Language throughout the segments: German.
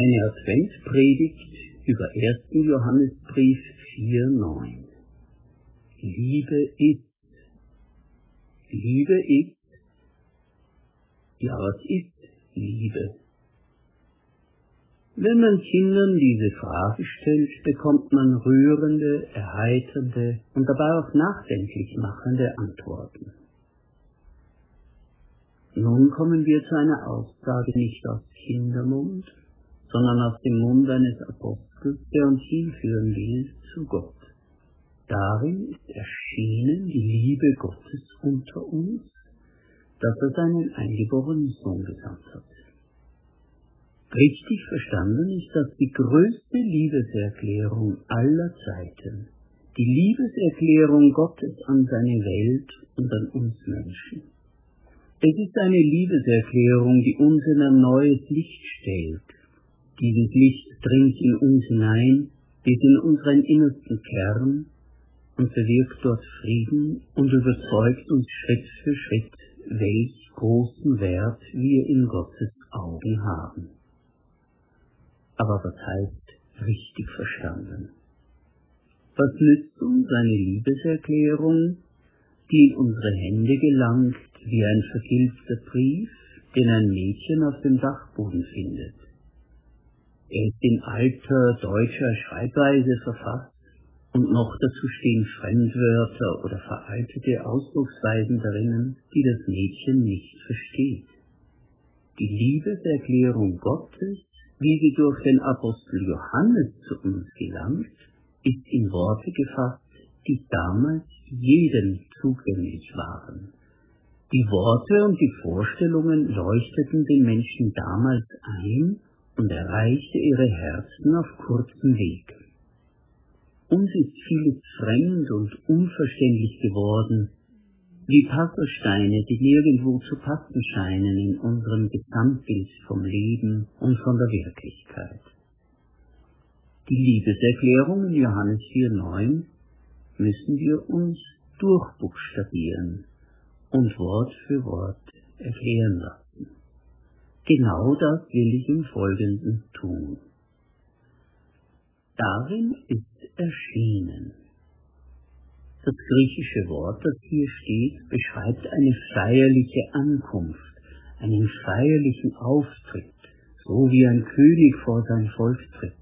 Eine Adventspredigt über 1. Johannesbrief 4,9 Liebe ist. Liebe ist. Ja, was ist Liebe? Wenn man Kindern diese Frage stellt, bekommt man rührende, erheiternde und dabei auch nachdenklich machende Antworten. Nun kommen wir zu einer Aussage nicht aus Kindermund, sondern aus dem Mund eines Apostels, der uns hinführen will zu Gott. Darin ist erschienen die Liebe Gottes unter uns, dass er seinen eingeborenen Sohn gesandt hat. Richtig verstanden ist das die größte Liebeserklärung aller Zeiten, die Liebeserklärung Gottes an seine Welt und an uns Menschen. Es ist eine Liebeserklärung, die uns in ein neues Licht stellt, dieses Licht dringt in uns hinein bis in unseren innersten Kern und bewirkt dort Frieden und überzeugt uns Schritt für Schritt, welch großen Wert wir in Gottes Augen haben. Aber was heißt richtig verstanden? Was nützt uns eine Liebeserklärung, die in unsere Hände gelangt wie ein vergilbter Brief, den ein Mädchen auf dem Dachboden findet? Er ist in alter deutscher Schreibweise verfasst und noch dazu stehen Fremdwörter oder veraltete Ausdrucksweisen drinnen, die das Mädchen nicht versteht. Die Liebeserklärung Gottes, wie sie durch den Apostel Johannes zu uns gelangt, ist in Worte gefasst, die damals jedem zugänglich waren. Die Worte und die Vorstellungen leuchteten den Menschen damals ein und erreichte ihre Herzen auf kurzem Weg. Uns ist vieles fremd und unverständlich geworden, wie Passersteine, die nirgendwo zu passen scheinen in unserem Gesamtbild vom Leben und von der Wirklichkeit. Die Liebeserklärung in Johannes 4,9 müssen wir uns durchbuchstabieren und Wort für Wort erklären lassen. Genau das will ich im Folgenden tun. Darin ist erschienen. Das griechische Wort, das hier steht, beschreibt eine feierliche Ankunft, einen feierlichen Auftritt, so wie ein König vor sein Volk tritt.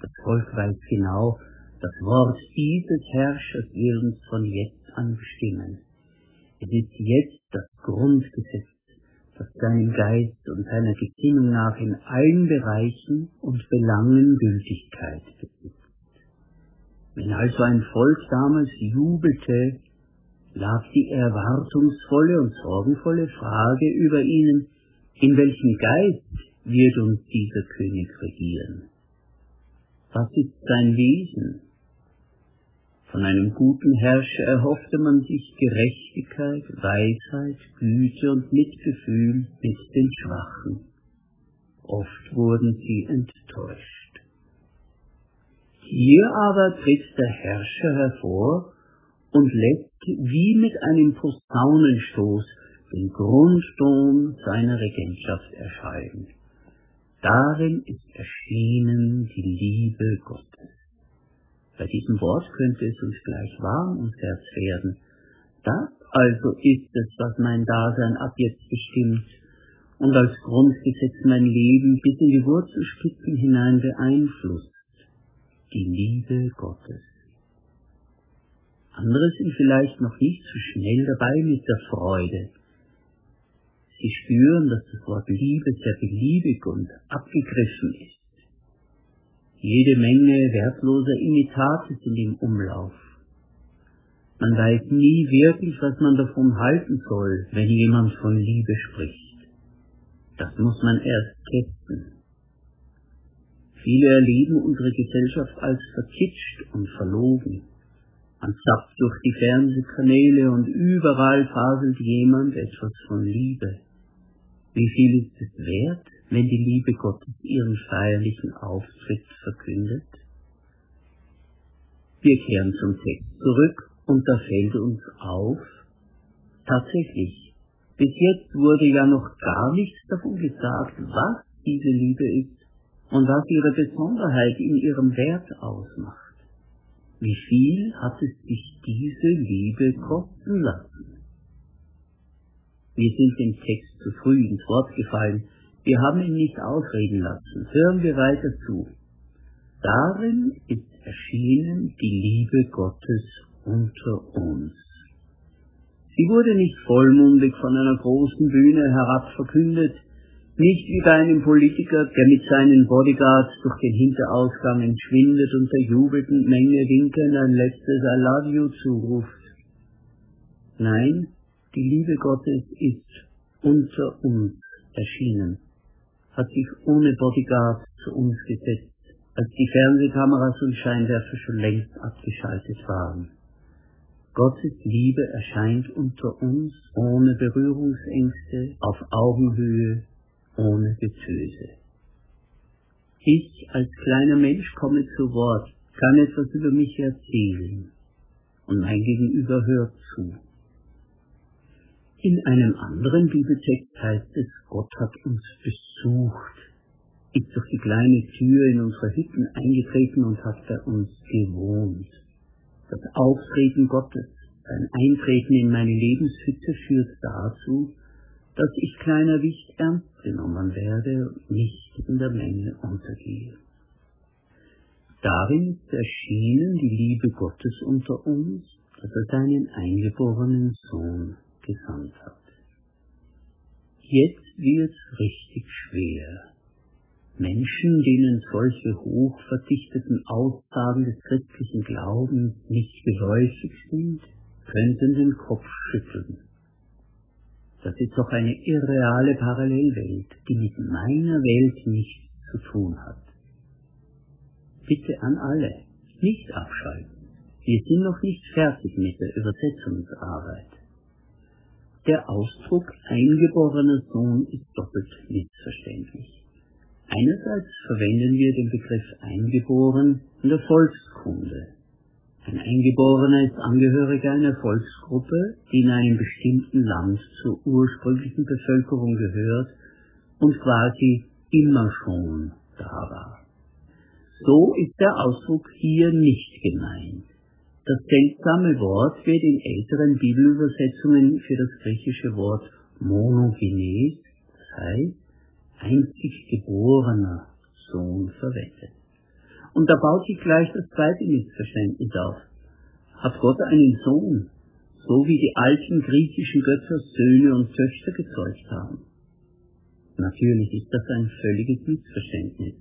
Das Volk weiß genau, das Wort dieses Herrschers will uns von jetzt an bestimmen. Es ist jetzt das Grundgesetz das seinem Geist und seiner Gesinnung nach in allen Bereichen und Belangen Gültigkeit besitzt. Wenn also ein Volk damals jubelte, lag die erwartungsvolle und sorgenvolle Frage über ihnen, in welchem Geist wird uns dieser König regieren? Was ist sein Wesen? Von einem guten Herrscher erhoffte man sich Gerechtigkeit, Weisheit, Güte und Mitgefühl mit den Schwachen. Oft wurden sie enttäuscht. Hier aber tritt der Herrscher hervor und lässt wie mit einem Posaunenstoß den Grundton seiner Regentschaft erscheinen. Darin ist erschienen die Liebe Gottes. Bei diesem Wort könnte es uns gleich warm ums Herz werden. Das also ist es, was mein Dasein ab jetzt bestimmt und als Grundgesetz mein Leben bis in die Wurzelspitzen hinein beeinflusst. Die Liebe Gottes. Andere sind vielleicht noch nicht so schnell dabei mit der Freude. Sie spüren, dass das Wort Liebe sehr beliebig und abgegriffen ist. Jede Menge wertloser Imitate sind im Umlauf. Man weiß nie wirklich, was man davon halten soll, wenn jemand von Liebe spricht. Das muss man erst testen. Viele erleben unsere Gesellschaft als verkitscht und verlogen. Man zappt durch die Fernsehkanäle und überall faselt jemand etwas von Liebe. Wie viel ist es wert, wenn die Liebe Gottes ihren feierlichen Auftritt verkündet? Wir kehren zum Text zurück und da fällt uns auf, tatsächlich, bis jetzt wurde ja noch gar nichts davon gesagt, was diese Liebe ist und was ihre Besonderheit in ihrem Wert ausmacht. Wie viel hat es sich diese Liebe kosten lassen? Wir sind dem Text zu früh ins Wort gefallen, wir haben ihn nicht ausreden lassen. Hören wir weiter zu. Darin ist erschienen die Liebe Gottes unter uns. Sie wurde nicht vollmundig von einer großen Bühne herab verkündet, nicht wie bei einem Politiker, der mit seinen Bodyguards durch den Hinterausgang entschwindet und der jubelnden Menge winkend ein letztes I love you zuruft. Nein, die Liebe Gottes ist unter uns erschienen, hat sich ohne Bodyguards zu uns gesetzt, als die Fernsehkameras und Scheinwerfer schon längst abgeschaltet waren. Gottes Liebe erscheint unter uns ohne Berührungsängste, auf Augenhöhe, ohne Getöse. Ich als kleiner Mensch komme zu Wort, kann etwas über mich erzählen und mein Gegenüber hört zu. In einem anderen Bibeltext heißt es, Gott hat uns besucht, ist durch die kleine Tür in unsere Hütten eingetreten und hat bei uns gewohnt. Das Auftreten Gottes, sein Eintreten in meine Lebenshütte führt dazu, dass ich kleiner Wicht ernst genommen werde und nicht in der Menge untergehe. Darin ist erschienen die Liebe Gottes unter uns, dass er seinen eingeborenen Sohn gesandt hat. Jetzt wird's richtig schwer. Menschen, denen solche hochverdichteten Aussagen des christlichen Glaubens nicht geläufig sind, könnten den Kopf schütteln. Das ist doch eine irreale Parallelwelt, die mit meiner Welt nichts zu tun hat. Bitte an alle, nicht abschalten. Wir sind noch nicht fertig mit der Übersetzungsarbeit. Der Ausdruck eingeborener Sohn ist doppelt missverständlich. Einerseits verwenden wir den Begriff eingeboren in der Volkskunde. Ein Eingeborener ist Angehöriger einer Volksgruppe, die in einem bestimmten Land zur ursprünglichen Bevölkerung gehört und quasi immer schon da war. So ist der Ausdruck hier nicht gemeint. Das seltsame Wort wird in älteren Bibelübersetzungen für das griechische Wort monogenes, das heißt einzig geborener Sohn verwendet. Und da baut sich gleich das zweite Missverständnis auf. Hat Gott einen Sohn, so wie die alten griechischen Götter Söhne und Töchter gezeugt haben? Natürlich ist das ein völliges Missverständnis.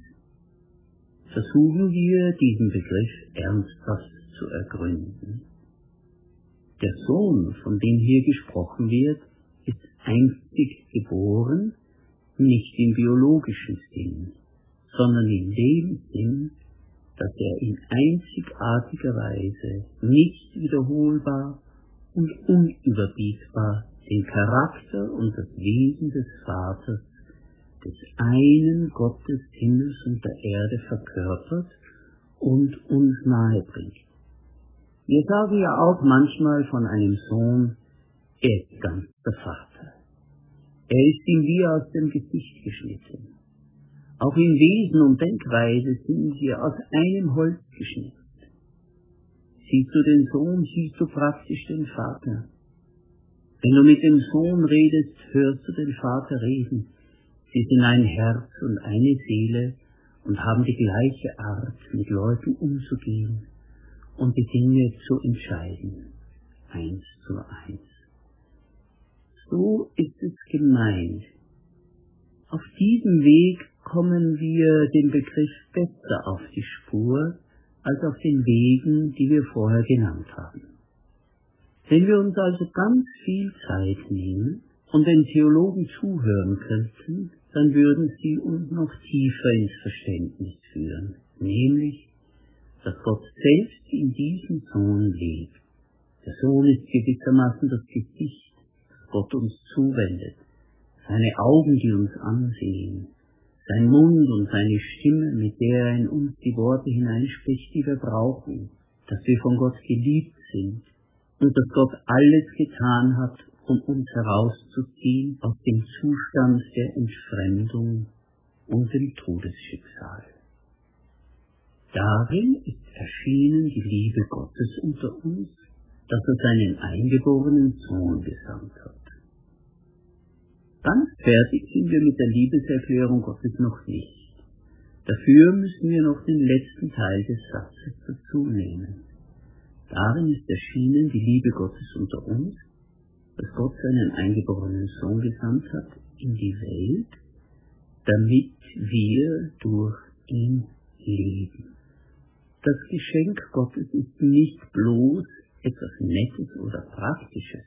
Versuchen wir, diesen Begriff ernsthaft zu ergründen. Der Sohn, von dem hier gesprochen wird, ist einstig geboren nicht im biologischen Sinn, sondern in dem Sinn, dass er in einzigartiger Weise nicht wiederholbar und unüberbietbar den Charakter und das Wesen des Vaters, des einen Gottes Himmels und der Erde verkörpert und uns nahebringt. Wir sagen ja auch manchmal von einem Sohn, er ist ganz der Vater. Er ist ihm wie aus dem Gesicht geschnitten. Auch in Wesen und Denkweise sind wir aus einem Holz geschnitzt. Siehst du den Sohn, siehst du praktisch den Vater. Wenn du mit dem Sohn redest, hörst du den Vater reden. Sie sind ein Herz und eine Seele und haben die gleiche Art, mit Leuten umzugehen und die Dinge zu entscheiden. Eins zu eins. So ist es gemeint. Auf diesem Weg kommen wir dem Begriff besser auf die Spur als auf den Wegen, die wir vorher genannt haben. Wenn wir uns also ganz viel Zeit nehmen und den Theologen zuhören könnten, dann würden sie uns noch tiefer ins Verständnis führen, nämlich, dass Gott selbst in diesem Sohn lebt. Der Sohn ist gewissermaßen das Gesicht Gott uns zuwendet, seine Augen, die uns ansehen, sein Mund und seine Stimme, mit der er in uns die Worte hineinspricht, die wir brauchen, dass wir von Gott geliebt sind und dass Gott alles getan hat, um uns herauszuziehen aus dem Zustand der Entfremdung und dem Todesschicksal. Darin ist erschienen die Liebe Gottes unter uns, dass er seinen eingeborenen Sohn gesandt hat. Ganz fertig sind wir mit der Liebeserklärung Gottes noch nicht. Dafür müssen wir noch den letzten Teil des Satzes dazu nehmen. Darin ist erschienen die Liebe Gottes unter uns, dass Gott seinen eingeborenen Sohn gesandt hat in die Welt, damit wir durch ihn leben. Das Geschenk Gottes ist nicht bloß etwas Nettes oder Praktisches,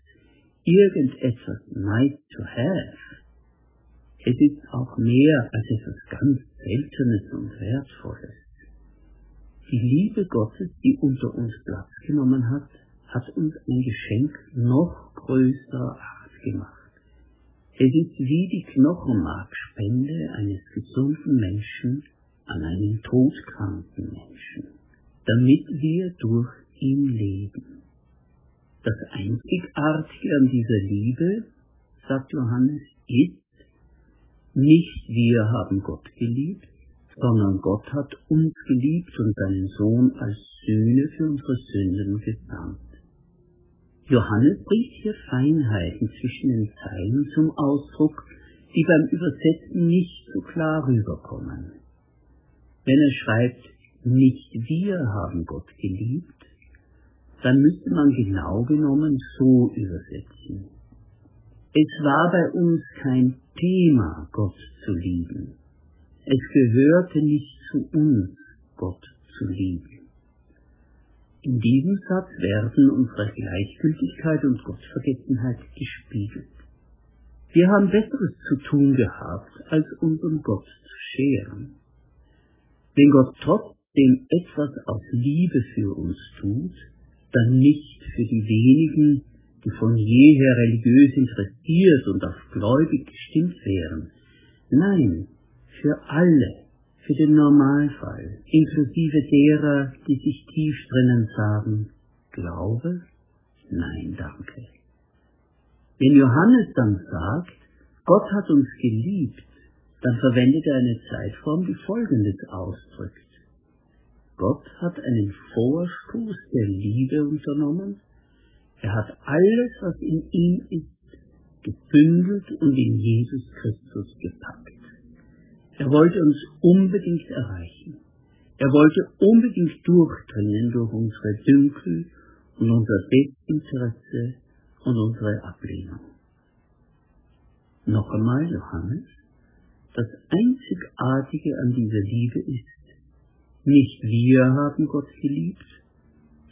irgendetwas nice to have. Es ist auch mehr als etwas ganz Seltenes und Wertvolles. Die Liebe Gottes, die unter uns Platz genommen hat, hat uns ein Geschenk noch größerer Art gemacht. Es ist wie die Knochenmarkspende eines gesunden Menschen an einen todkranken Menschen, damit wir durch ihn leben. Das Einzigartige an dieser Liebe, sagt Johannes, ist, nicht wir haben Gott geliebt, sondern Gott hat uns geliebt und seinen Sohn als Sühne für unsere Sünden gesandt. Johannes bringt hier Feinheiten zwischen den Zeilen zum Ausdruck, die beim Übersetzen nicht so klar rüberkommen. Wenn er schreibt, nicht wir haben Gott geliebt, dann müsste man genau genommen so übersetzen. Es war bei uns kein Thema, Gott zu lieben. Es gehörte nicht zu uns, Gott zu lieben. In diesem Satz werden unsere Gleichgültigkeit und Gottvergessenheit gespiegelt. Wir haben Besseres zu tun gehabt, als unseren Gott zu scheren. Wenn Gott trotzdem etwas aus Liebe für uns tut, dann nicht für die wenigen, die von jeher religiös interessiert und auf gläubig gestimmt wären. Nein, für alle, für den Normalfall, inklusive derer, die sich tief drinnen sagen, Glaube? Nein, danke. Wenn Johannes dann sagt, Gott hat uns geliebt, dann verwendet er eine Zeitform, die Folgendes ausdrückt. Gott hat einen Vorstoß der Liebe unternommen. Er hat alles, was in ihm ist, gebündelt und in Jesus Christus gepackt. Er wollte uns unbedingt erreichen. Er wollte unbedingt durchdringen durch unsere Dünkel und unser Desinteresse und unsere Ablehnung. Noch einmal, Johannes, das Einzigartige an dieser Liebe ist, nicht wir haben Gott geliebt,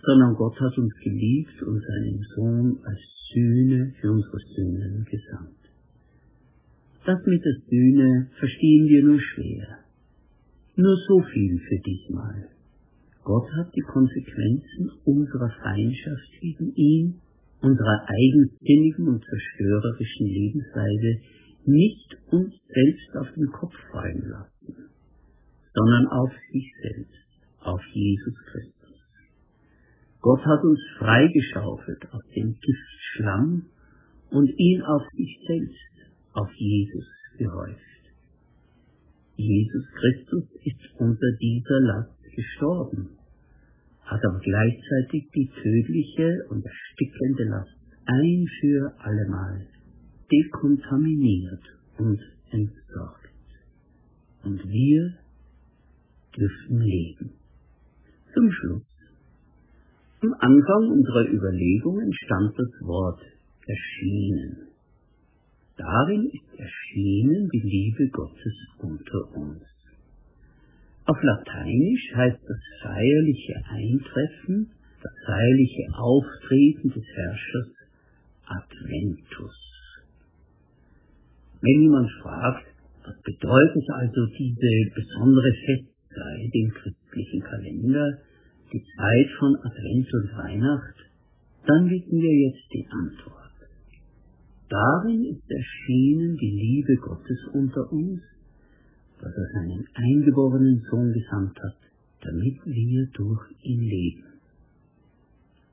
sondern Gott hat uns geliebt und seinen Sohn als Sühne für unsere Sünden gesandt. Das mit der Sühne verstehen wir nur schwer. Nur so viel für diesmal. Gott hat die Konsequenzen unserer Feindschaft gegen ihn, unserer eigensinnigen und zerstörerischen Lebensweise nicht uns selbst auf den Kopf fallen lassen sondern auf sich selbst, auf Jesus Christus. Gott hat uns freigeschaufelt aus dem Giftschlamm und ihn auf sich selbst, auf Jesus gehäuft. Jesus Christus ist unter dieser Last gestorben, hat aber gleichzeitig die tödliche und erstickende Last ein für allemal dekontaminiert und entsorgt. Und wir dürfen leben. Zum Schluss. Am Anfang unserer Überlegungen stand das Wort erschienen. Darin ist erschienen die Liebe Gottes unter uns. Auf Lateinisch heißt das feierliche Eintreffen, das feierliche Auftreten des Herrschers Adventus. Wenn jemand fragt, was bedeutet also diese besondere Fest sei dem christlichen Kalender die Zeit von Advent und Weihnacht, dann wissen wir jetzt die Antwort. Darin ist erschienen die Liebe Gottes unter uns, dass er seinen eingeborenen Sohn gesandt hat, damit wir durch ihn leben.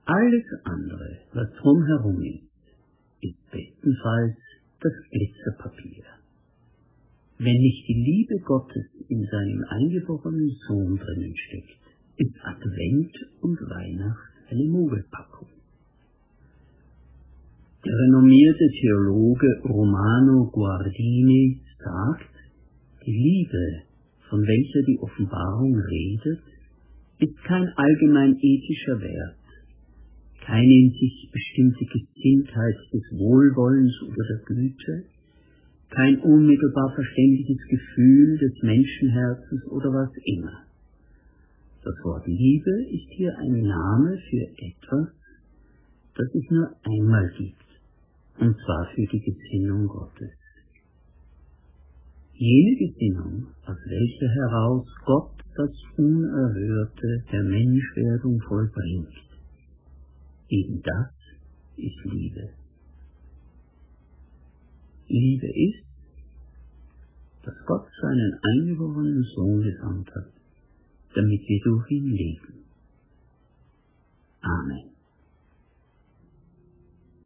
Alles andere, was drumherum ist, ist bestenfalls das Glitzerpapier. Wenn nicht die Liebe Gottes in seinem eingeborenen Sohn drinnen steckt, ist Advent und Weihnacht eine Mogelpackung. Der renommierte Theologe Romano Guardini sagt, die Liebe, von welcher die Offenbarung redet, ist kein allgemein ethischer Wert, keine in sich bestimmte Gesinntheit des Wohlwollens oder der Güte, kein unmittelbar verständliches Gefühl des Menschenherzens oder was immer. Das Wort Liebe ist hier ein Name für etwas, das es nur einmal gibt, und zwar für die Gesinnung Gottes. Jene Gesinnung, aus welcher heraus Gott das Unerhörte der Menschwerdung vollbringt. Eben das ist Liebe. Liebe ist, dass Gott seinen eingeborenen Sohn gesandt hat, damit wir durch ihn leben. Amen.